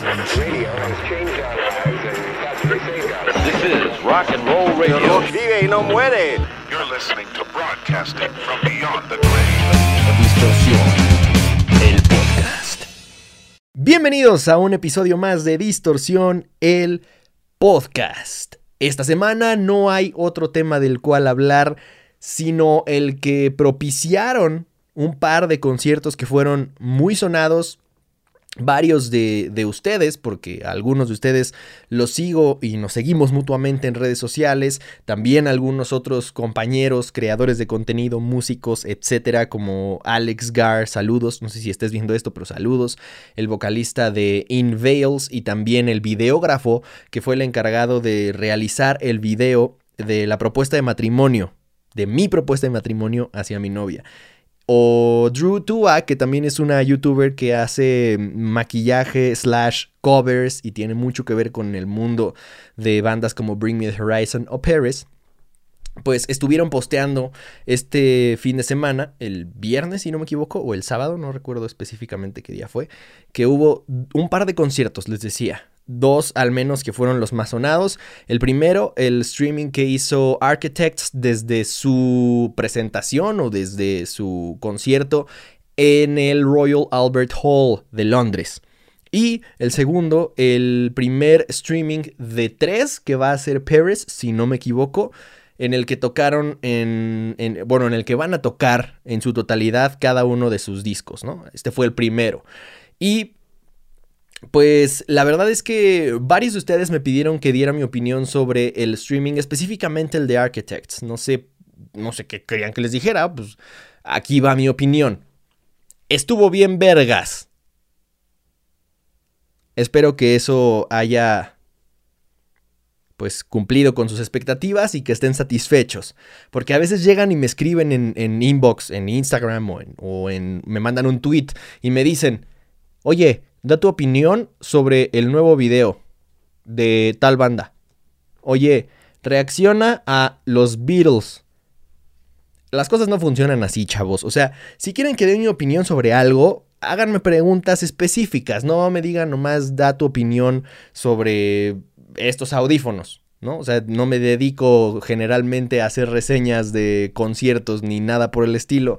This is rock and roll radio. Vive y no muere. You're listening to broadcasting from beyond the grave. Distorsión, el podcast. Bienvenidos a un episodio más de Distorsión, el podcast. Esta semana no hay otro tema del cual hablar, sino el que propiciaron un par de conciertos que fueron muy sonados. Varios de, de ustedes, porque algunos de ustedes los sigo y nos seguimos mutuamente en redes sociales, también algunos otros compañeros, creadores de contenido, músicos, etcétera, como Alex Gar, saludos, no sé si estés viendo esto, pero saludos, el vocalista de In Veils y también el videógrafo que fue el encargado de realizar el video de la propuesta de matrimonio, de mi propuesta de matrimonio hacia mi novia. O Drew Tua, que también es una youtuber que hace maquillaje slash covers y tiene mucho que ver con el mundo de bandas como Bring Me the Horizon o Paris. Pues estuvieron posteando este fin de semana, el viernes si no me equivoco, o el sábado, no recuerdo específicamente qué día fue, que hubo un par de conciertos, les decía, dos al menos que fueron los más sonados. El primero, el streaming que hizo Architects desde su presentación o desde su concierto en el Royal Albert Hall de Londres. Y el segundo, el primer streaming de tres que va a ser Paris, si no me equivoco, en el que tocaron en, en, bueno, en el que van a tocar en su totalidad cada uno de sus discos, ¿no? Este fue el primero. Y pues la verdad es que varios de ustedes me pidieron que diera mi opinión sobre el streaming, específicamente el de Architects. No sé, no sé qué querían que les dijera, pues aquí va mi opinión. Estuvo bien vergas. Espero que eso haya pues cumplido con sus expectativas y que estén satisfechos. Porque a veces llegan y me escriben en, en inbox, en Instagram o, en, o en, me mandan un tweet y me dicen, oye, da tu opinión sobre el nuevo video de tal banda. Oye, reacciona a los Beatles. Las cosas no funcionan así, chavos. O sea, si quieren que dé mi opinión sobre algo, háganme preguntas específicas. No me digan nomás da tu opinión sobre estos audífonos. ¿no? O sea, no me dedico generalmente a hacer reseñas de conciertos ni nada por el estilo.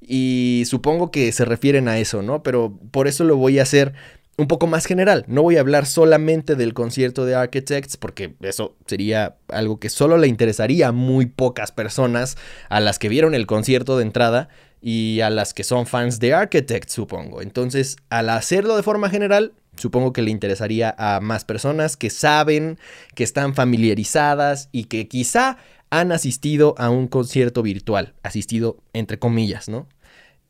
Y supongo que se refieren a eso, ¿no? Pero por eso lo voy a hacer un poco más general. No voy a hablar solamente del concierto de Architects, porque eso sería algo que solo le interesaría a muy pocas personas, a las que vieron el concierto de entrada y a las que son fans de Architects, supongo. Entonces, al hacerlo de forma general, supongo que le interesaría a más personas que saben, que están familiarizadas y que quizá han asistido a un concierto virtual, asistido entre comillas, ¿no?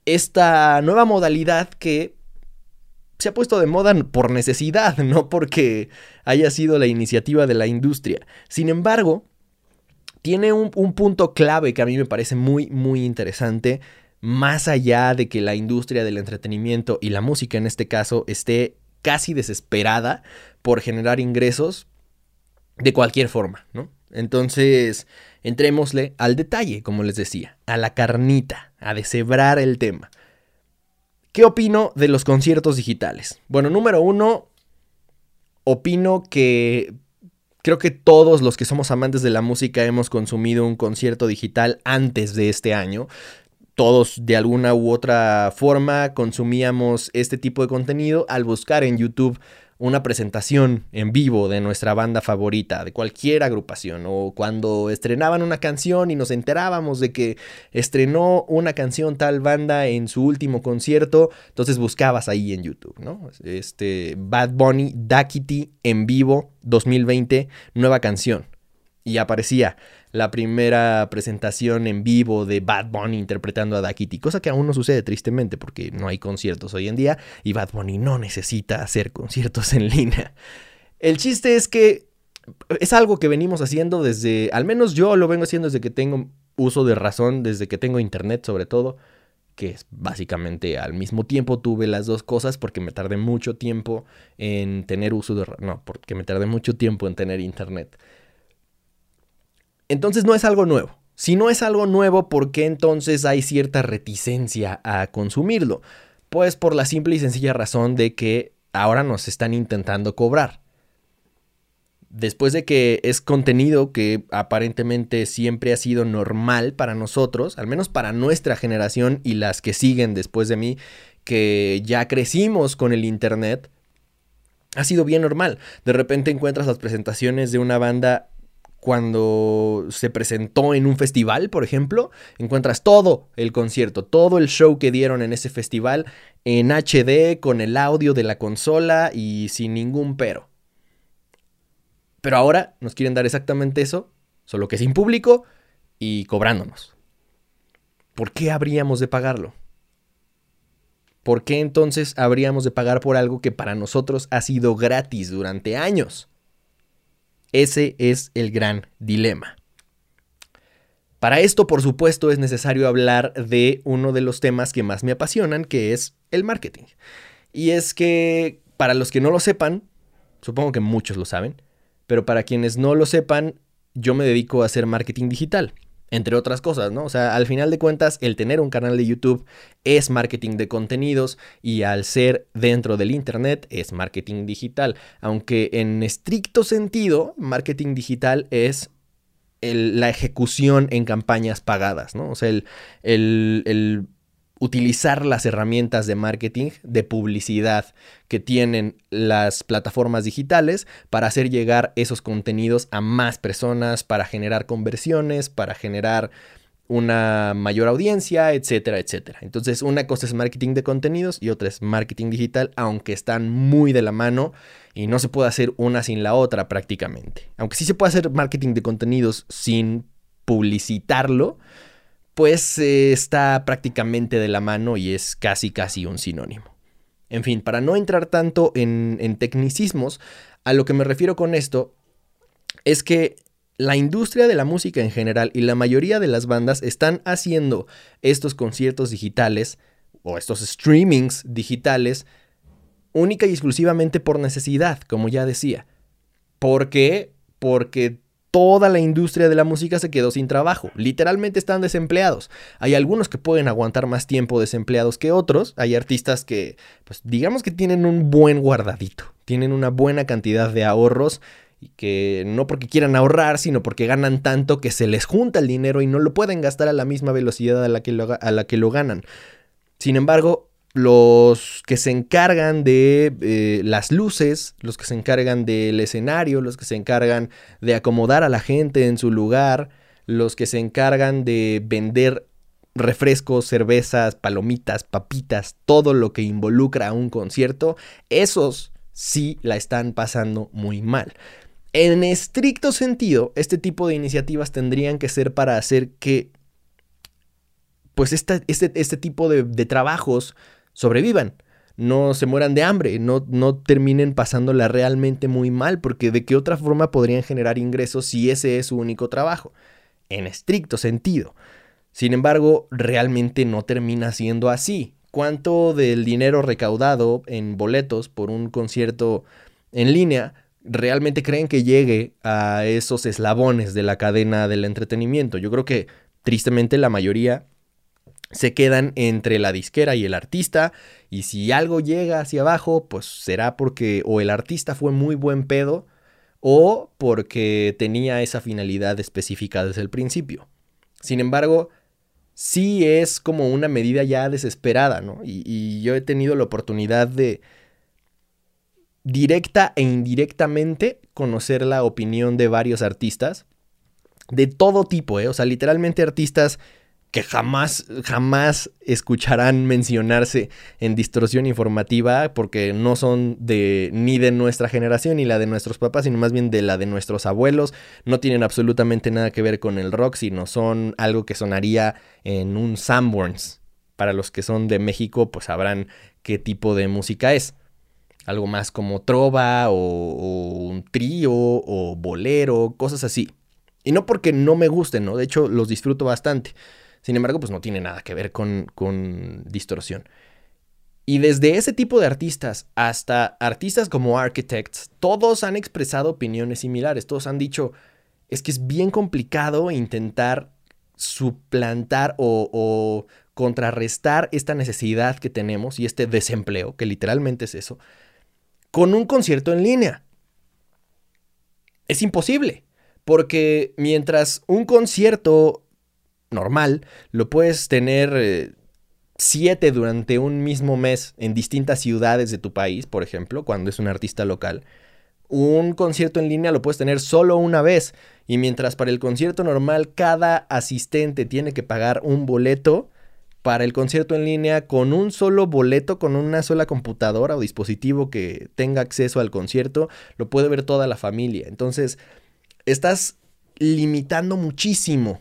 Esta nueva modalidad que se ha puesto de moda por necesidad, no porque haya sido la iniciativa de la industria. Sin embargo, tiene un, un, punto clave que a mí me parece muy, muy interesante, más allá de que la industria del entretenimiento y la música en este caso esté casi desesperada por generar ingresos de cualquier forma, ¿no? Entonces, entrémosle al detalle, como les decía, a la carnita, a deshebrar el tema. ¿Qué opino de los conciertos digitales? Bueno, número uno, opino que creo que todos los que somos amantes de la música hemos consumido un concierto digital antes de este año. Todos de alguna u otra forma consumíamos este tipo de contenido al buscar en YouTube una presentación en vivo de nuestra banda favorita, de cualquier agrupación, o cuando estrenaban una canción y nos enterábamos de que estrenó una canción tal banda en su último concierto, entonces buscabas ahí en YouTube, ¿no? Este Bad Bunny Dakity en vivo 2020, nueva canción. Y aparecía la primera presentación en vivo de Bad Bunny interpretando a Da Kitty, cosa que aún no sucede tristemente porque no hay conciertos hoy en día y Bad Bunny no necesita hacer conciertos en línea. El chiste es que es algo que venimos haciendo desde, al menos yo lo vengo haciendo desde que tengo uso de razón, desde que tengo internet sobre todo, que es básicamente al mismo tiempo tuve las dos cosas porque me tardé mucho tiempo en tener uso de, no, porque me tardé mucho tiempo en tener internet. Entonces no es algo nuevo. Si no es algo nuevo, ¿por qué entonces hay cierta reticencia a consumirlo? Pues por la simple y sencilla razón de que ahora nos están intentando cobrar. Después de que es contenido que aparentemente siempre ha sido normal para nosotros, al menos para nuestra generación y las que siguen después de mí, que ya crecimos con el Internet, ha sido bien normal. De repente encuentras las presentaciones de una banda cuando se presentó en un festival, por ejemplo, encuentras todo el concierto, todo el show que dieron en ese festival en HD con el audio de la consola y sin ningún pero. Pero ahora nos quieren dar exactamente eso, solo que sin público y cobrándonos. ¿Por qué habríamos de pagarlo? ¿Por qué entonces habríamos de pagar por algo que para nosotros ha sido gratis durante años? Ese es el gran dilema. Para esto, por supuesto, es necesario hablar de uno de los temas que más me apasionan, que es el marketing. Y es que, para los que no lo sepan, supongo que muchos lo saben, pero para quienes no lo sepan, yo me dedico a hacer marketing digital entre otras cosas, ¿no? O sea, al final de cuentas, el tener un canal de YouTube es marketing de contenidos y al ser dentro del Internet es marketing digital, aunque en estricto sentido, marketing digital es la ejecución en campañas pagadas, ¿no? O sea, el, el utilizar las herramientas de marketing, de publicidad que tienen las plataformas digitales para hacer llegar esos contenidos a más personas, para generar conversiones, para generar una mayor audiencia, etcétera, etcétera. Entonces, una cosa es marketing de contenidos y otra es marketing digital, aunque están muy de la mano y no se puede hacer una sin la otra prácticamente. Aunque sí se puede hacer marketing de contenidos sin publicitarlo, pues eh, está prácticamente de la mano y es casi casi un sinónimo. En fin, para no entrar tanto en, en tecnicismos, a lo que me refiero con esto es que la industria de la música en general y la mayoría de las bandas están haciendo estos conciertos digitales o estos streamings digitales única y exclusivamente por necesidad, como ya decía. ¿Por qué? Porque toda la industria de la música se quedó sin trabajo. Literalmente están desempleados. Hay algunos que pueden aguantar más tiempo desempleados que otros. Hay artistas que, pues digamos que tienen un buen guardadito. Tienen una buena cantidad de ahorros y que no porque quieran ahorrar, sino porque ganan tanto que se les junta el dinero y no lo pueden gastar a la misma velocidad a la que lo, a la que lo ganan. Sin embargo, los que se encargan de eh, las luces, los que se encargan del escenario, los que se encargan de acomodar a la gente en su lugar, los que se encargan de vender refrescos, cervezas, palomitas, papitas, todo lo que involucra a un concierto, esos sí la están pasando muy mal. En estricto sentido, este tipo de iniciativas tendrían que ser para hacer que pues este, este tipo de, de trabajos sobrevivan, no se mueran de hambre, no, no terminen pasándola realmente muy mal, porque de qué otra forma podrían generar ingresos si ese es su único trabajo, en estricto sentido. Sin embargo, realmente no termina siendo así. ¿Cuánto del dinero recaudado en boletos por un concierto en línea realmente creen que llegue a esos eslabones de la cadena del entretenimiento? Yo creo que tristemente la mayoría se quedan entre la disquera y el artista y si algo llega hacia abajo, pues será porque o el artista fue muy buen pedo o porque tenía esa finalidad específica desde el principio. Sin embargo, sí es como una medida ya desesperada, ¿no? Y, yo he tenido la oportunidad de directa e indirectamente conocer la opinión de varios artistas de todo tipo, ¿eh? O sea, literalmente artistas que jamás, jamás escucharán mencionarse en distorsión informativa porque no son de ni de nuestra generación ni la de nuestros papás, sino más bien de la de nuestros abuelos. No tienen absolutamente nada que ver con el rock, sino son algo que sonaría en un Sanborns. Para los que son de México, pues sabrán qué tipo de música es. Algo más como trova o, un trío o bolero, cosas así. Y no porque no me gusten, ¿no? De hecho, los disfruto bastante. Sin embargo, pues no tiene nada que ver con, con distorsión. Y desde ese tipo de artistas hasta artistas como Architects, todos han expresado opiniones similares. Todos han dicho, es que es bien complicado intentar suplantar o, o, contrarrestar esta necesidad que tenemos y este desempleo, que literalmente es eso, con un concierto en línea. Es imposible, porque mientras un concierto normal lo puedes tener eh, siete durante un mismo mes en distintas ciudades de tu país, por ejemplo, cuando es un artista local, un concierto en línea lo puedes tener solo una vez. Y mientras para el concierto normal cada asistente tiene que pagar un boleto, para el concierto en línea con un solo boleto, con una sola computadora o dispositivo que tenga acceso al concierto, lo puede ver toda la familia. Entonces, estás limitando muchísimo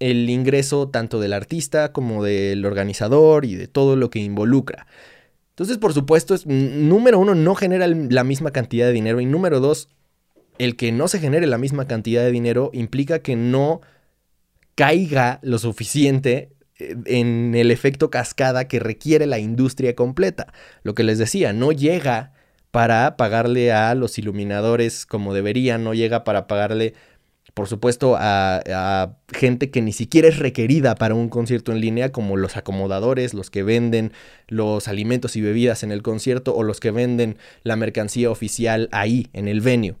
el ingreso tanto del artista como del organizador y de todo lo que involucra. Entonces, por supuesto, es, número uno, no genera la misma cantidad de dinero y número dos, el que no se genere la misma cantidad de dinero implica que no caiga lo suficiente eh, en el efecto cascada que requiere la industria completa. Lo que les decía, no llega para pagarle a los iluminadores como deberían, no llega para pagarle por supuesto, a, gente que ni siquiera es requerida para un concierto en línea, como los acomodadores, los que venden los alimentos y bebidas en el concierto o los que venden la mercancía oficial ahí, en el venue.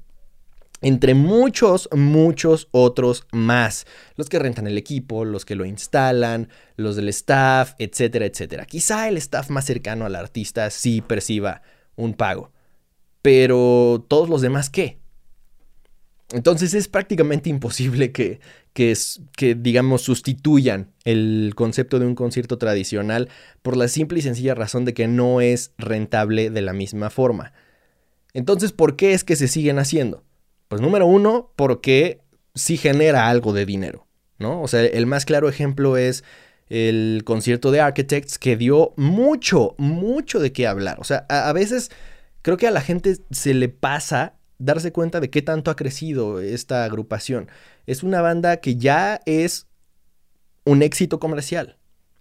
Entre muchos, muchos otros más. Los que rentan el equipo, los que lo instalan, los del staff, etcétera, etcétera. Quizá el staff más cercano al artista sí perciba un pago. Pero todos los demás, ¿qué? Entonces es prácticamente imposible que, que, digamos, sustituyan el concepto de un concierto tradicional por la simple y sencilla razón de que no es rentable de la misma forma. Entonces, ¿por qué es que se siguen haciendo? Pues número uno, porque sí genera algo de dinero, ¿no? O sea, el más claro ejemplo es el concierto de Architects que dio mucho, mucho de qué hablar. O sea, a veces creo que a la gente se le pasa darse cuenta de qué tanto ha crecido esta agrupación. Es una banda que ya es un éxito comercial.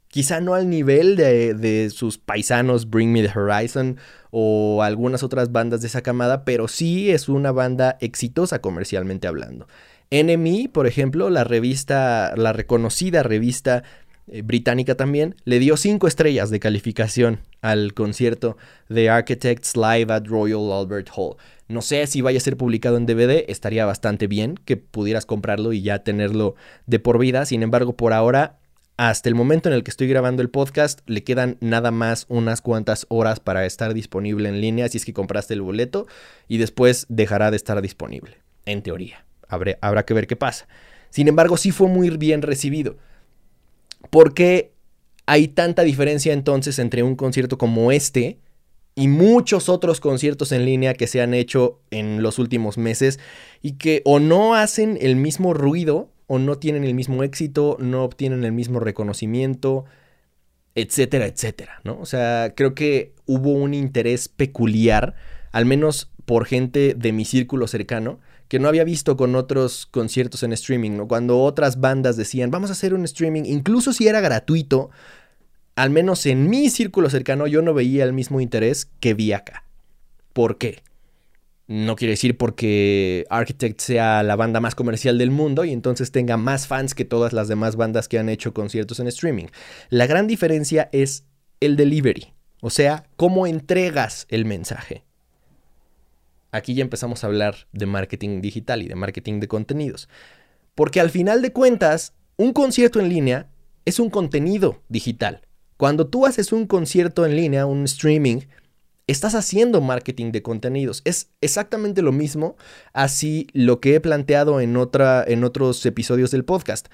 Quizá no al nivel de, sus paisanos Bring Me the Horizon o algunas otras bandas de esa camada, pero sí es una banda exitosa comercialmente hablando. NME, por ejemplo, la revista, la reconocida revista eh, británica también, le dio cinco estrellas de calificación al concierto de Architects Live at Royal Albert Hall. No sé si vaya a ser publicado en DVD, estaría bastante bien que pudieras comprarlo y ya tenerlo de por vida. Sin embargo, por ahora, hasta el momento en el que estoy grabando el podcast, le quedan nada más unas cuantas horas para estar disponible en línea si es que compraste el boleto y después dejará de estar disponible, en teoría. habrá que ver qué pasa. Sin embargo, sí fue muy bien recibido. ¿Por qué hay tanta diferencia entonces entre un concierto como este y muchos otros conciertos en línea que se han hecho en los últimos meses y que o no hacen el mismo ruido o no tienen el mismo éxito, no obtienen el mismo reconocimiento, etcétera, etcétera, ¿no? O sea, creo que hubo un interés peculiar, al menos por gente de mi círculo cercano, que no había visto con otros conciertos en streaming, ¿no? Cuando otras bandas decían, vamos a hacer un streaming, incluso si era gratuito, al menos en mi círculo cercano, yo no veía el mismo interés que vi acá. ¿Por qué? No quiere decir porque Architect sea la banda más comercial del mundo y entonces tenga más fans que todas las demás bandas que han hecho conciertos en streaming. La gran diferencia es el delivery, o sea, cómo entregas el mensaje. Aquí ya empezamos a hablar de marketing digital y de marketing de contenidos. Porque al final de cuentas, un concierto en línea es un contenido digital. Cuando tú haces un concierto en línea, un streaming, estás haciendo marketing de contenidos. Es exactamente lo mismo, así lo que he planteado en, otra, en otros episodios del podcast.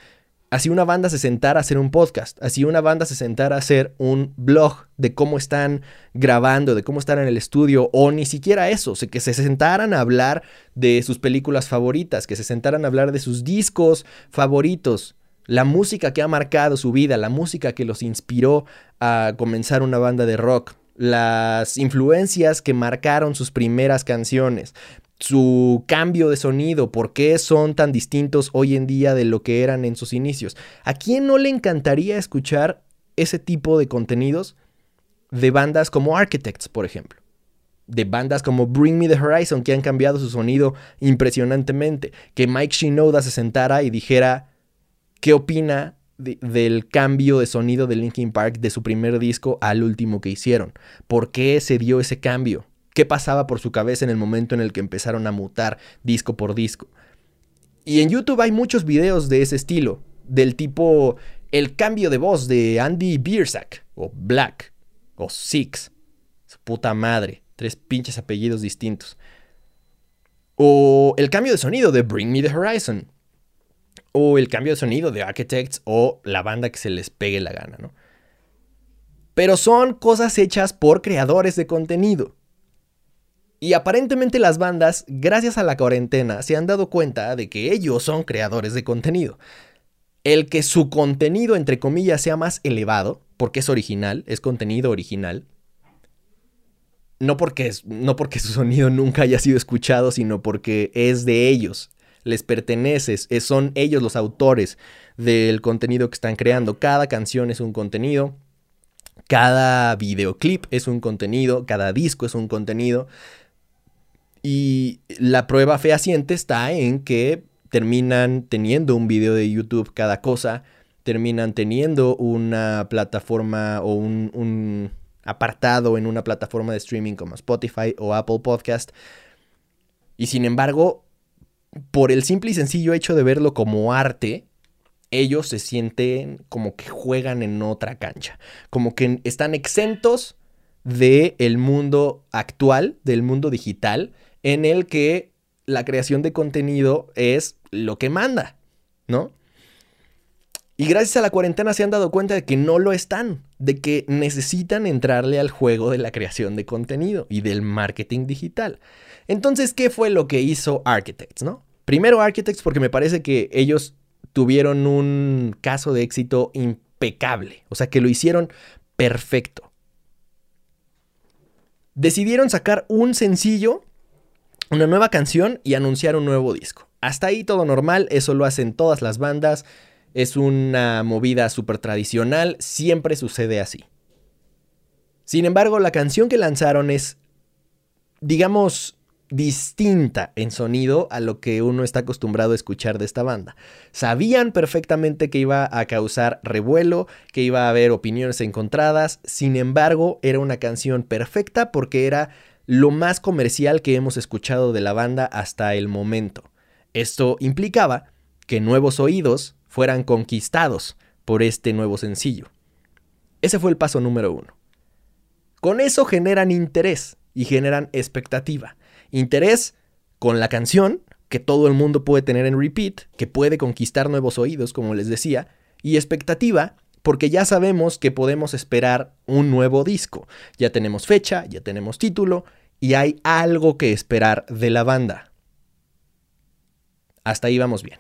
Así una banda se sentara a hacer un podcast, así una banda se sentara a hacer un blog de cómo están grabando, de cómo están en el estudio, o ni siquiera eso, que se sentaran a hablar de sus películas favoritas, que se sentaran a hablar de sus discos favoritos. La música que ha marcado su vida, la música que los inspiró a comenzar una banda de rock, las influencias que marcaron sus primeras canciones, su cambio de sonido, por qué son tan distintos hoy en día de lo que eran en sus inicios. ¿A quién no le encantaría escuchar ese tipo de contenidos de bandas como Architects, por ejemplo? De bandas como Bring Me the Horizon, que han cambiado su sonido impresionantemente. Que Mike Shinoda se sentara y dijera, ¿Qué opina del cambio de sonido de Linkin Park de su primer disco al último que hicieron? ¿Por qué se dio ese cambio? Qué pasaba por su cabeza en el momento en el que empezaron a mutar disco por disco. Y en YouTube hay muchos videos de ese estilo, del tipo el cambio de voz de Andy Biersack, o Black, o Six, su puta madre, tres pinches apellidos distintos. O el cambio de sonido de Bring Me the Horizon. O el cambio de sonido de Architects o la banda que se les pegue la gana, ¿no? Pero son cosas hechas por creadores de contenido. Y aparentemente las bandas, gracias a la cuarentena, se han dado cuenta de que ellos son creadores de contenido. El que su contenido, entre comillas, sea más elevado, porque es original, es contenido original. No porque, no porque su sonido nunca haya sido escuchado, sino porque es de ellos, les pertenece, son ellos los autores del contenido que están creando. Cada canción es un contenido, cada videoclip es un contenido, cada disco es un contenido. Y la prueba fehaciente está en que terminan teniendo un video de YouTube cada cosa, terminan teniendo una plataforma o un, apartado en una plataforma de streaming como Spotify o Apple Podcast. Y sin embargo, por el simple y sencillo hecho de verlo como arte, ellos se sienten como que juegan en otra cancha, como que están exentos del el mundo actual, del mundo digital, en el que la creación de contenido es lo que manda, ¿no? Y gracias a la cuarentena se han dado cuenta de que no lo están, de que necesitan entrarle al juego de la creación de contenido y del marketing digital. Entonces, ¿qué fue lo que hizo Architects, no? Primero Architects porque me parece que ellos tuvieron un caso de éxito impecable, o sea, que lo hicieron perfecto. Decidieron sacar un sencillo una nueva canción y anunciar un nuevo disco. Hasta ahí todo normal, eso lo hacen todas las bandas, es una movida súper tradicional, siempre sucede así. Sin embargo, la canción que lanzaron es, digamos, distinta en sonido a lo que uno está acostumbrado a escuchar de esta banda. Sabían perfectamente que iba a causar revuelo, que iba a haber opiniones encontradas, sin embargo, era una canción perfecta porque era lo más comercial que hemos escuchado de la banda hasta el momento. Esto implicaba que nuevos oídos fueran conquistados por este nuevo sencillo. Ese fue el paso número uno. Con eso generan interés y generan expectativa. Interés con la canción, que todo el mundo puede tener en repeat, que puede conquistar nuevos oídos, como les decía, y expectativa porque ya sabemos que podemos esperar un nuevo disco. Ya tenemos fecha, ya tenemos título y hay algo que esperar de la banda. Hasta ahí vamos bien.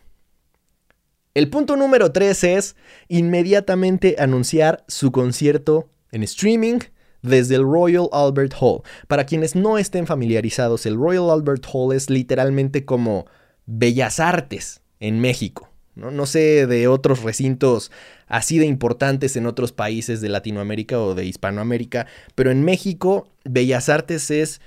El punto número 3 es inmediatamente anunciar su concierto en streaming desde el Royal Albert Hall. Para quienes no estén familiarizados, el Royal Albert Hall es literalmente como Bellas Artes en México. ¿No? no sé de otros recintos así de importantes en otros países de Latinoamérica o de Hispanoamérica, pero en México Bellas Artes es,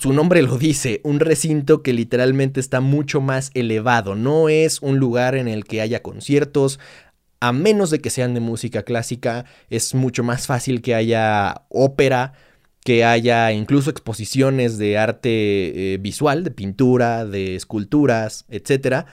su nombre lo dice, un recinto que literalmente está mucho más elevado, no es un lugar en el que haya conciertos, a menos de que sean de música clásica, es mucho más fácil que haya ópera, que haya incluso exposiciones de arte eh, visual, de pintura, de esculturas, etcétera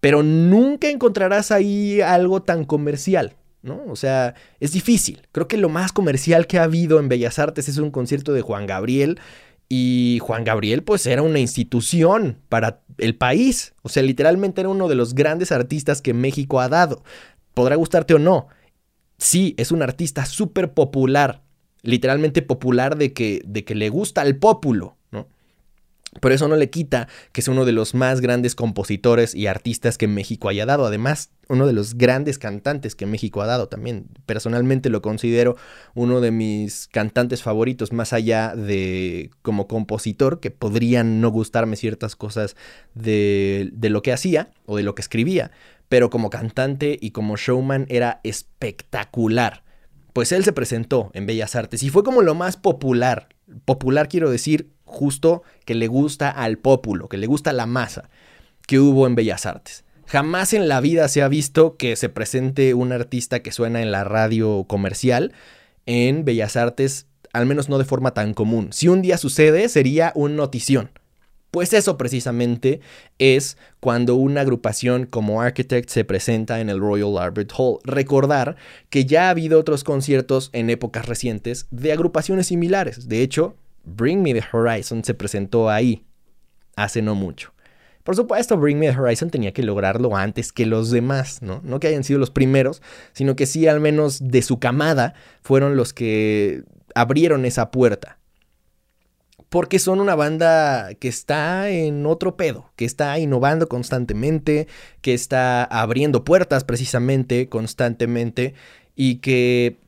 pero nunca encontrarás ahí algo tan comercial. ¿no? O sea, es difícil. Creo que lo más comercial que ha habido en Bellas Artes es un concierto de Juan Gabriel. Y Juan Gabriel, pues, era una institución para el país. O sea, literalmente era uno de los grandes artistas que México ha dado. Podrá gustarte o no. Sí, es un artista súper popular. Literalmente popular de que, de que le gusta al pópulo. Pero eso no le quita que es uno de los más grandes compositores y artistas que México haya dado. Además, uno de los grandes cantantes que México ha dado también. Personalmente lo considero uno de mis cantantes favoritos, más allá de como compositor, que podrían no gustarme ciertas cosas de, de lo que hacía o de lo que escribía. Pero como cantante y como showman era espectacular. Pues él se presentó en Bellas Artes y fue como lo más popular. Popular quiero decir justo que le gusta al pópulo, que le gusta la masa que hubo en Bellas Artes. Jamás en la vida se ha visto que se presente un artista que suena en la radio comercial en Bellas Artes al menos no de forma tan común. Si un día sucede, sería un notición. Pues eso precisamente es cuando una agrupación como Architect se presenta en el Royal Albert Hall. Recordar que ya ha habido otros conciertos en épocas recientes de agrupaciones similares. De hecho, Bring Me the Horizon se presentó ahí hace no mucho. Por supuesto, Bring Me the Horizon tenía que lograrlo antes que los demás, ¿no? No que hayan sido los primeros, sino que sí al menos de su camada fueron los que abrieron esa puerta porque son una banda que está en otro pedo, que está innovando constantemente, que está abriendo puertas precisamente constantemente y que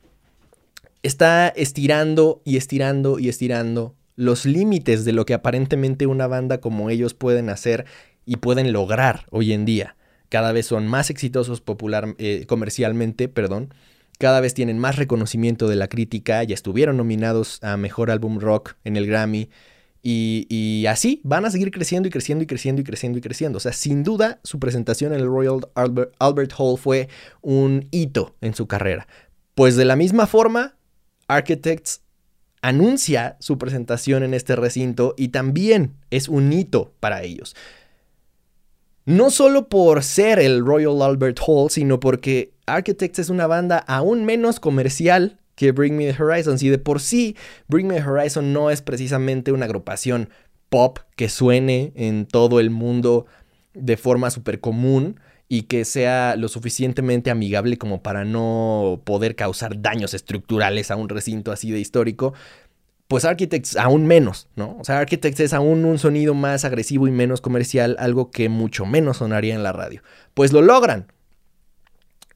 está estirando y estirando y estirando los límites de lo que aparentemente una banda como ellos pueden hacer y pueden lograr hoy en día. Cada vez son más exitosos popular, eh, comercialmente, perdón, cada vez tienen más reconocimiento de la crítica, ya estuvieron nominados a Mejor Álbum Rock en el Grammy. Y, así van a seguir creciendo y creciendo y creciendo y creciendo y creciendo. O sea, sin duda su presentación en el Royal Albert, Albert Hall fue un hito en su carrera. Pues de la misma forma, Architects anuncia su presentación en este recinto y también es un hito para ellos. No solo por ser el Royal Albert Hall, sino porque Architects es una banda aún menos comercial que Bring Me the Horizon. Si de por sí Bring Me the Horizon no es precisamente una agrupación pop que suene en todo el mundo de forma súper común y que sea lo suficientemente amigable como para no poder causar daños estructurales a un recinto así de histórico, pues Architects aún menos, ¿no? O sea, Architects es aún un sonido más agresivo y menos comercial, algo que mucho menos sonaría en la radio. Pues lo logran.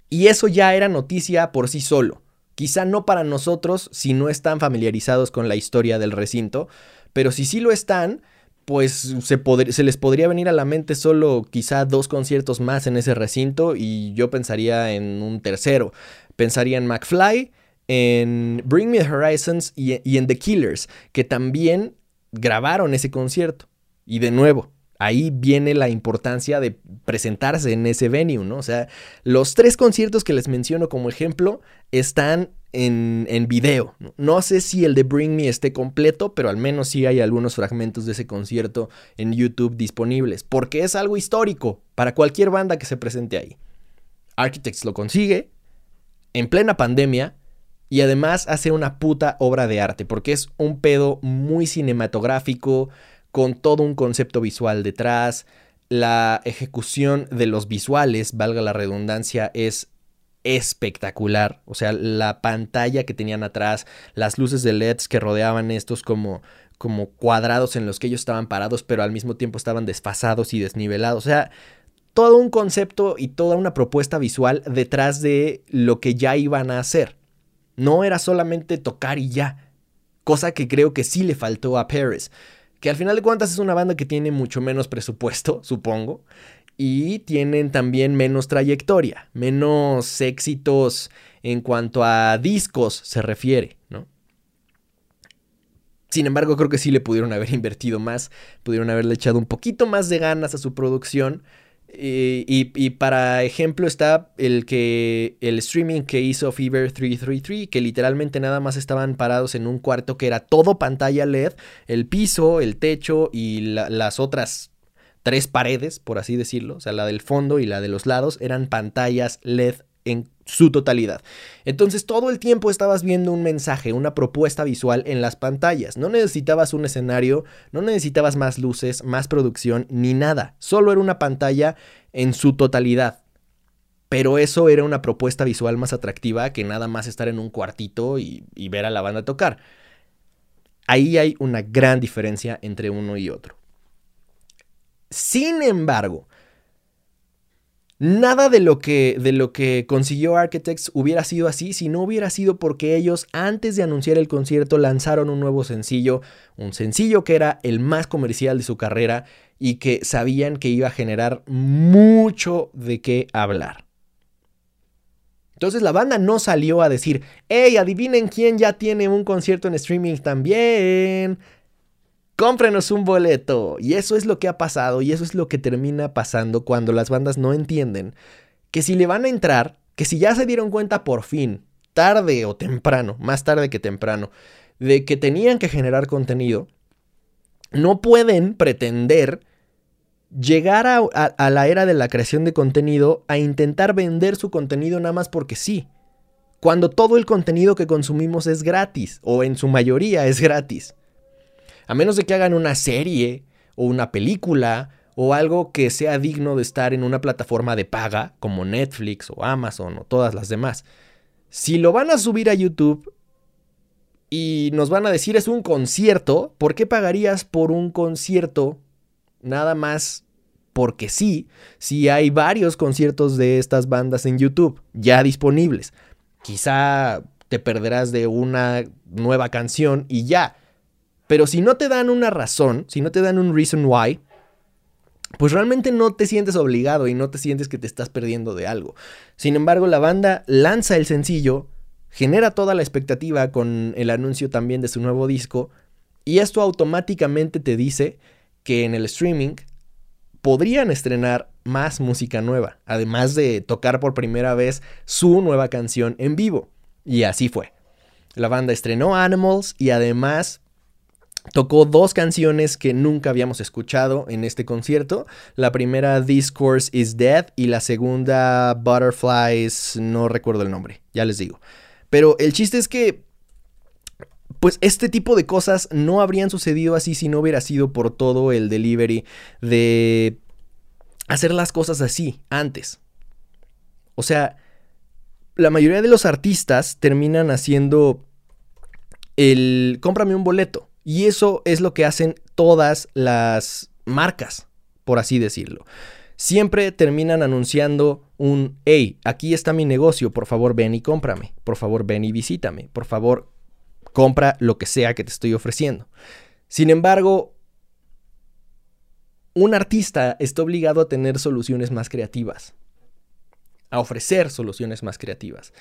Y eso ya era noticia por sí solo. Quizá no para nosotros si no están familiarizados con la historia del recinto, pero si sí lo están, pues se, les podría venir a la mente solo quizá dos conciertos más en ese recinto y yo pensaría en un tercero. Pensaría en McFly, en Bring Me the Horizons y, en The Killers, que también grabaron ese concierto. Y de nuevo, ahí viene la importancia de presentarse en ese venue, ¿no? O sea, los tres conciertos que les menciono como ejemplo están en, en, video. No sé si el de Bring Me esté completo, pero al menos sí hay algunos fragmentos de ese concierto en YouTube disponibles, porque es algo histórico para cualquier banda que se presente ahí. Architects lo consigue en plena pandemia y además hace una puta obra de arte, porque es un pedo muy cinematográfico, con todo un concepto visual detrás. La ejecución de los visuales, valga la redundancia, es espectacular. O sea, la pantalla que tenían atrás, las luces de LEDs que rodeaban estos como, como cuadrados en los que ellos estaban parados, pero al mismo tiempo estaban desfasados y desnivelados. O sea, todo un concepto y toda una propuesta visual detrás de lo que ya iban a hacer. No era solamente tocar y ya, cosa que creo que sí le faltó a Paris, que al final de cuentas es una banda que tiene mucho menos presupuesto, supongo, y tienen también menos trayectoria, menos éxitos en cuanto a discos se refiere, ¿no? Sin embargo, creo que sí le pudieron haber invertido más, pudieron haberle echado un poquito más de ganas a su producción y, para ejemplo está el que el streaming que hizo Fever 333, que literalmente nada más estaban parados en un cuarto que era todo pantalla LED, el piso, el techo y las otras tres paredes, por así decirlo, o sea, la del fondo y la de los lados eran pantallas LED en su totalidad. Entonces todo el tiempo estabas viendo un mensaje, una propuesta visual en las pantallas. No necesitabas un escenario, no necesitabas más luces, más producción, ni nada. Solo era una pantalla en su totalidad. Pero eso era una propuesta visual más atractiva que nada más estar en un cuartito y, y ver a la banda tocar. Ahí hay una gran diferencia entre uno y otro. Sin embargo, Nada de lo, que, de lo que consiguió Architects hubiera sido así si no hubiera sido porque ellos antes de anunciar el concierto lanzaron un nuevo sencillo, un sencillo que era el más comercial de su carrera y que sabían que iba a generar mucho de qué hablar. Entonces la banda no salió a decir, hey, adivinen quién ya tiene un concierto en streaming también cómprenos un boleto. Y eso es lo que ha pasado y eso es lo que termina pasando cuando las bandas no entienden que si le van a entrar, que si ya se dieron cuenta por fin, tarde o temprano, más tarde que temprano, de que tenían que generar contenido, no pueden pretender llegar a, a, la era de la creación de contenido a intentar vender su contenido nada más porque sí. Cuando todo el contenido que consumimos es gratis, o en su mayoría es gratis. A menos de que hagan una serie, o una película, o algo que sea digno de estar en una plataforma de paga, como Netflix o Amazon o todas las demás. Si lo van a subir a YouTube y nos van a decir es un concierto, ¿por qué pagarías por un concierto nada más porque sí, si hay varios conciertos de estas bandas en YouTube ya disponibles. Quizá te perderás de una nueva canción y ya. Pero si no te dan una razón, si no te dan un reason why, pues realmente no te sientes obligado y no te sientes que te estás perdiendo de algo. Sin embargo, la banda lanza el sencillo, genera toda la expectativa con el anuncio también de su nuevo disco, y esto automáticamente te dice que en el streaming podrían estrenar más música nueva, además de tocar por primera vez su nueva canción en vivo. Y así fue. La banda estrenó Animals y además tocó dos canciones que nunca habíamos escuchado en este concierto. La primera, Discourse is Dead, y la segunda, Butterflies, no recuerdo el nombre, ya les digo. Pero el chiste es que pues este tipo de cosas no habrían sucedido así si no hubiera sido por todo el delivery de hacer las cosas así antes. O sea, la mayoría de los artistas terminan haciendo el cómprame un boleto. Y eso es lo que hacen todas las marcas, por así decirlo. Siempre terminan anunciando un, hey, aquí está mi negocio, por favor ven y cómprame, por favor ven y visítame, por favor compra lo que sea que te estoy ofreciendo. Sin embargo, un artista está obligado a tener soluciones más creativas, a ofrecer soluciones más creativas.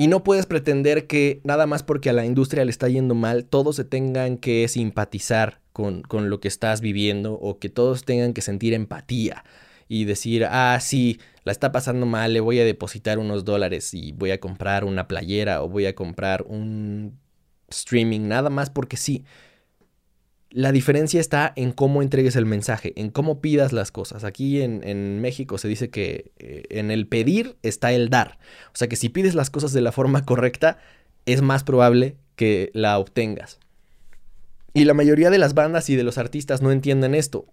Y no puedes pretender que nada más porque a la industria le está yendo mal, todos se tengan que simpatizar con, con, lo que estás viviendo o que todos tengan que sentir empatía y decir, ah, sí, la está pasando mal, le voy a depositar unos dólares y voy a comprar una playera o voy a comprar un streaming, nada más porque sí. La diferencia está en cómo entregues el mensaje, en cómo pidas las cosas. Aquí en, México se dice que eh, en el pedir está el dar. O sea que si pides las cosas de la forma correcta, es más probable que la obtengas. Y la mayoría de las bandas y de los artistas no entienden esto.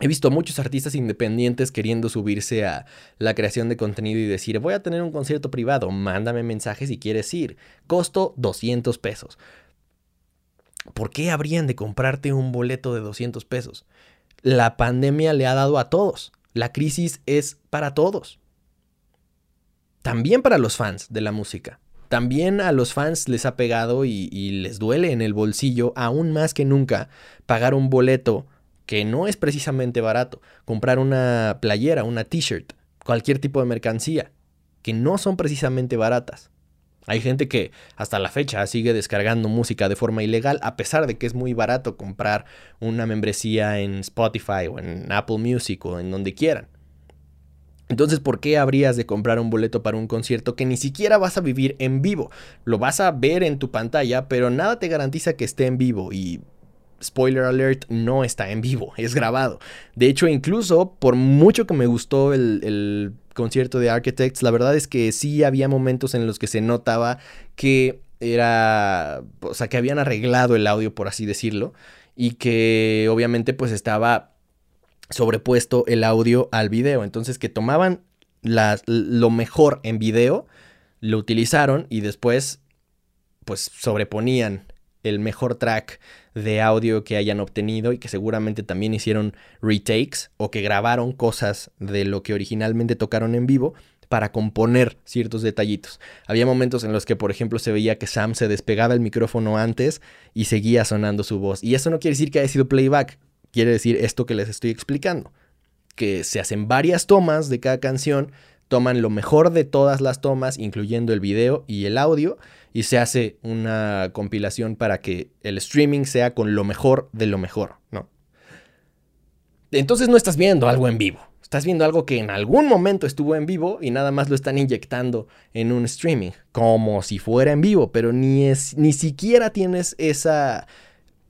He visto muchos artistas independientes queriendo subirse a la creación de contenido y decir, voy a tener un concierto privado, mándame mensajes si quieres ir. Costo 200 pesos. ¿Por qué habrían de comprarte un boleto de 200 pesos? La pandemia le ha dado a todos. La crisis es para todos. También para los fans de la música. También a los fans les ha pegado y, les duele en el bolsillo aún más que nunca pagar un boleto que no es precisamente barato. Comprar una playera, una t-shirt, cualquier tipo de mercancía, que no son precisamente baratas. Hay gente que hasta la fecha sigue descargando música de forma ilegal, a pesar de que es muy barato comprar una membresía en Spotify o en Apple Music o en donde quieran. Entonces, ¿por qué habrías de comprar un boleto para un concierto que ni siquiera vas a vivir en vivo? Lo vas a ver en tu pantalla, pero nada te garantiza que esté en vivo y spoiler alert, no está en vivo, es grabado. De hecho, incluso por mucho que me gustó el, concierto de Architects, la verdad es que sí había momentos en los que se notaba que era, o sea, que habían arreglado el audio, por así decirlo, y que obviamente pues estaba sobrepuesto el audio al video. Entonces que tomaban lo mejor en video, lo utilizaron y después pues sobreponían el mejor track de audio que hayan obtenido y que seguramente también hicieron retakes o que grabaron cosas de lo que originalmente tocaron en vivo para componer ciertos detallitos. Había momentos en los que, por ejemplo, se veía que Sam se despegaba el micrófono antes y seguía sonando su voz. Y eso no quiere decir que haya sido playback, quiere decir esto que les estoy explicando, que se hacen varias tomas de cada canción, toman lo mejor de todas las tomas, incluyendo el video y el audio, y se hace una compilación para que el streaming sea con lo mejor de lo mejor, ¿no? Entonces no estás viendo algo en vivo, Estás viendo algo que en algún momento estuvo en vivo y nada más lo están inyectando en un streaming, como si fuera en vivo, pero ni, ni siquiera tienes esa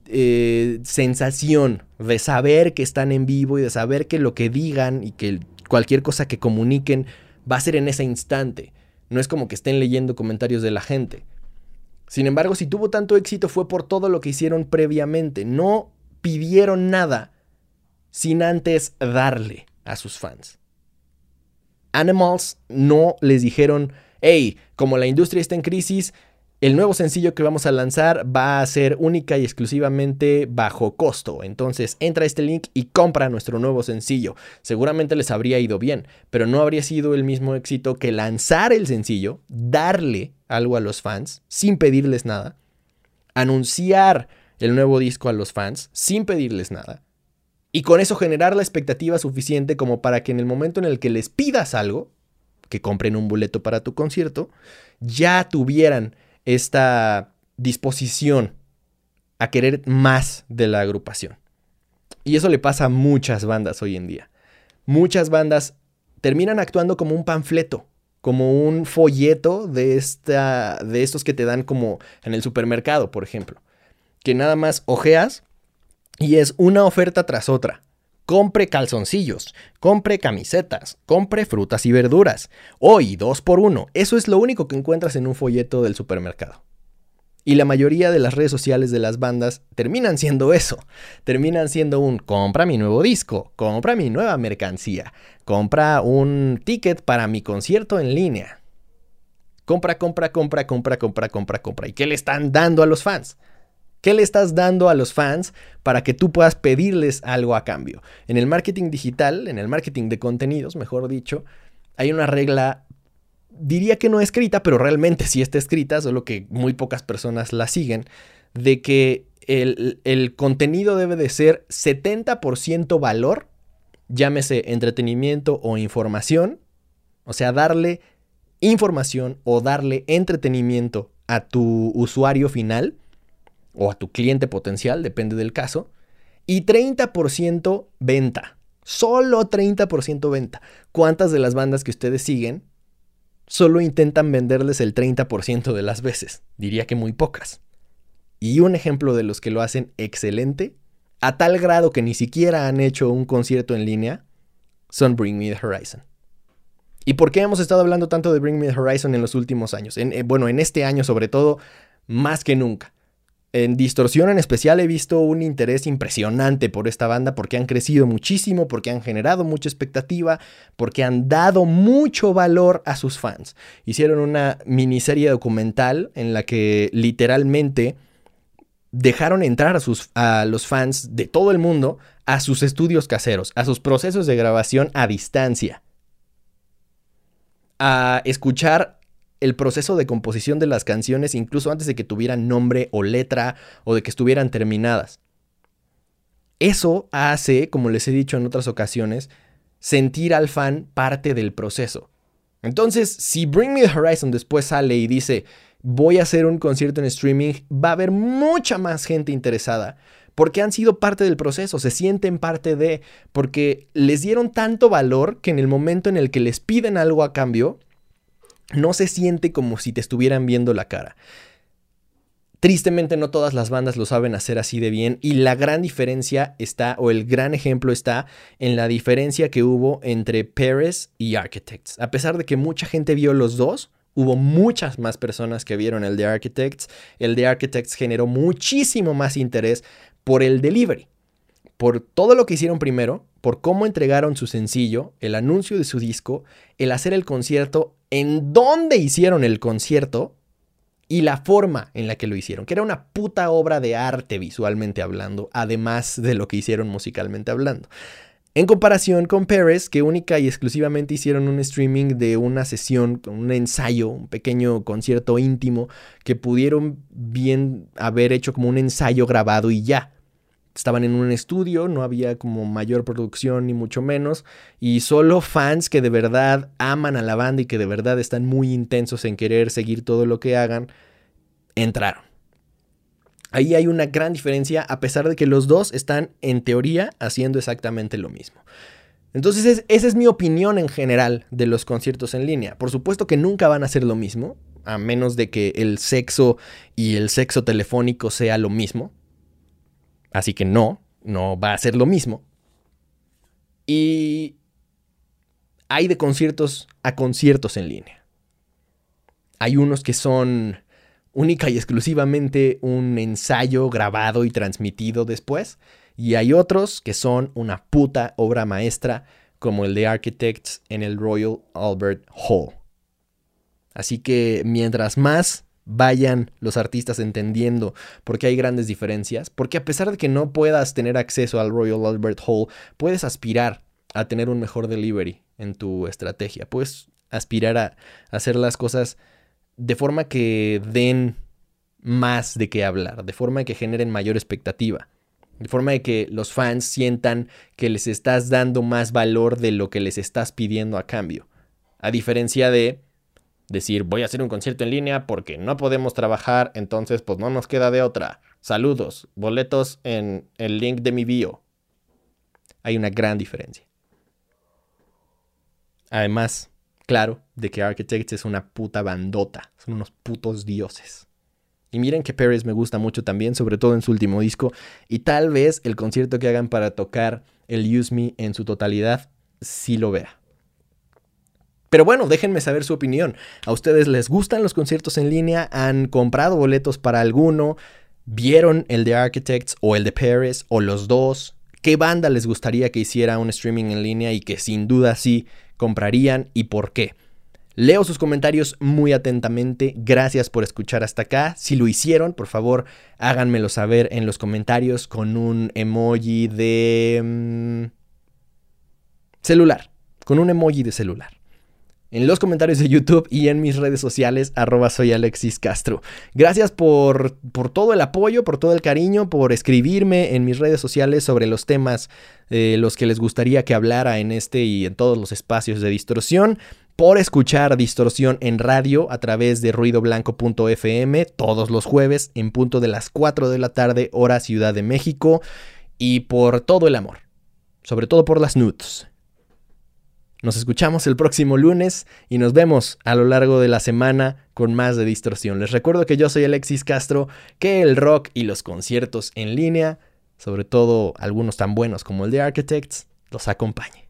eh, sensación de saber que están en vivo y de saber que lo que digan y que cualquier cosa que comuniquen va a ser en ese instante. No es como que estén leyendo comentarios de la gente. Sin embargo, si tuvo tanto éxito fue por todo lo que hicieron previamente. No pidieron nada sin antes darle a sus fans. Animals no les dijeron, hey, como la industria está en crisis, el nuevo sencillo que vamos a lanzar va a ser única y exclusivamente bajo costo. Entonces entra a este link y compra nuestro nuevo sencillo. Seguramente les habría ido bien, pero no habría sido el mismo éxito que lanzar el sencillo, darle algo a los fans sin pedirles nada, anunciar el nuevo disco a los fans sin pedirles nada. Y con eso generar la expectativa suficiente como para que en el momento en el que les pidas algo, que compren un boleto para tu concierto, ya tuvieran esta disposición a querer más de la agrupación. Y eso le pasa a muchas bandas hoy en día. Muchas bandas terminan actuando como un panfleto, como un folleto de, esta, de estos que te dan como en el supermercado, por ejemplo. Que nada más ojeas y es una oferta tras otra. Compre calzoncillos, compre camisetas, compre frutas y verduras. Hoy, dos por uno. Eso es lo único que encuentras en un folleto del supermercado. Y la mayoría de las redes sociales de las bandas terminan siendo eso. Terminan siendo un compra mi nuevo disco, compra mi nueva mercancía, compra un ticket para mi concierto en línea. Compra, compra, compra, compra, compra, compra, compra. ¿Y qué le están dando a los fans? ¿Qué le estás dando a los fans para que tú puedas pedirles algo a cambio? En el marketing digital, en el marketing de contenidos, mejor dicho, hay una regla, diría que no escrita, pero realmente sí está escrita, solo que muy pocas personas la siguen, de que el, el contenido debe de ser 70% valor, llámese entretenimiento o información, o sea, darle información o darle entretenimiento a tu usuario final o a tu cliente potencial, depende del caso, y 30% venta. Solo 30% venta. ¿Cuántas de las bandas que ustedes siguen solo intentan venderles el 30% de las veces? Diría que muy pocas. Y un ejemplo de los que lo hacen excelente, a tal grado que ni siquiera han hecho un concierto en línea, son Bring Me the Horizon. ¿Y por qué hemos estado hablando tanto de Bring Me the Horizon en los últimos años? Eh, bueno, en este año sobre todo, más que nunca. En Distorsión en especial he visto un interés impresionante por esta banda porque han crecido muchísimo, porque han generado mucha expectativa, porque han dado mucho valor a sus fans. Hicieron una miniserie documental en la que literalmente dejaron entrar a, sus, a los fans de todo el mundo a sus estudios caseros, a sus procesos de grabación a distancia, a escuchar el proceso de composición de las canciones incluso antes de que tuvieran nombre o letra o de que estuvieran terminadas. Eso hace, como les he dicho en otras ocasiones, sentir al fan parte del proceso. Entonces, si Bring Me the Horizon después sale y dice, voy a hacer un concierto en streaming, va a haber mucha más gente interesada. Porque han sido parte del proceso, se sienten parte de, porque les dieron tanto valor que en el momento en el que les piden algo a cambio, no se siente como si te estuvieran viendo la cara. Tristemente no todas las bandas lo saben hacer así de bien y la gran diferencia está, o el gran ejemplo está en la diferencia que hubo entre Paris y Architects. A pesar de que mucha gente vio los dos, hubo muchas más personas que vieron el de Architects. El de Architects generó muchísimo más interés por el delivery, por todo lo que hicieron primero, por cómo entregaron su sencillo, el anuncio de su disco, el hacer el concierto en dónde hicieron el concierto y la forma en la que lo hicieron, que era una puta obra de arte visualmente hablando, además de lo que hicieron musicalmente hablando. En comparación con Paris, que única y exclusivamente hicieron un streaming de una sesión, un ensayo, un pequeño concierto íntimo, que pudieron bien haber hecho como un ensayo grabado y ya estaban en un estudio, no había como mayor producción ni mucho menos, y solo fans que de verdad aman a la banda y que de verdad están muy intensos en querer seguir todo lo que hagan, entraron. Ahí hay una gran diferencia a pesar de que los dos están en teoría haciendo exactamente lo mismo. Entonces es- esa es mi opinión en general de los conciertos en línea. Por supuesto que nunca van a ser lo mismo, a menos de que el sexo y el sexo telefónico sea lo mismo. Así que no, no va a ser lo mismo. Y hay de conciertos a conciertos en línea. Hay unos que son única y exclusivamente un ensayo grabado y transmitido después. Y hay otros que son una puta obra maestra, como el de Architects en el Royal Albert Hall. Así que mientras más vayan los artistas entendiendo por qué hay grandes diferencias, porque a pesar de que no puedas tener acceso al Royal Albert Hall, puedes aspirar a tener un mejor delivery en tu estrategia, puedes aspirar a hacer las cosas de forma que den más de qué hablar, de forma que generen mayor expectativa, de forma de que los fans sientan que les estás dando más valor de lo que les estás pidiendo a cambio. A diferencia de decir, voy a hacer un concierto en línea porque no podemos trabajar, entonces pues no nos queda de otra. Saludos, boletos en el link de mi bio. Hay una gran diferencia. Además, claro, de que Architects es una puta bandota, son unos putos dioses. Y miren que Paris me gusta mucho también, sobre todo en su último disco, y tal vez el concierto que hagan para tocar el Use Me en su totalidad, sí lo vea. Pero bueno, déjenme saber su opinión. ¿A ustedes les gustan los conciertos en línea? ¿Han comprado boletos para alguno? ¿Vieron el de Architects o el de Paris o los dos? ¿Qué banda les gustaría que hiciera un streaming en línea y que sin duda sí comprarían y por qué? Leo sus comentarios muy atentamente. Gracias por escuchar hasta acá. Si lo hicieron, por favor, háganmelo saber en los comentarios con un emoji de mm, celular. Con un emoji de celular en los comentarios de YouTube y en mis redes sociales, arroba soy Alexis Castro. Gracias por, por, todo el apoyo, por todo el cariño, por escribirme en mis redes sociales sobre los temas eh, los que les gustaría que hablara en este y en todos los espacios de distorsión. Por escuchar distorsión en radio a través de ruidoblanco.fm todos los jueves en punto de las 4 de la tarde, hora Ciudad de México. Y por todo el amor, sobre todo por las nudes. Nos escuchamos el próximo lunes y nos vemos a lo largo de la semana con más de distorsión. Les recuerdo que yo soy Alexis Castro, que el rock y los conciertos en línea, sobre todo algunos tan buenos como el de Architects, los acompañe.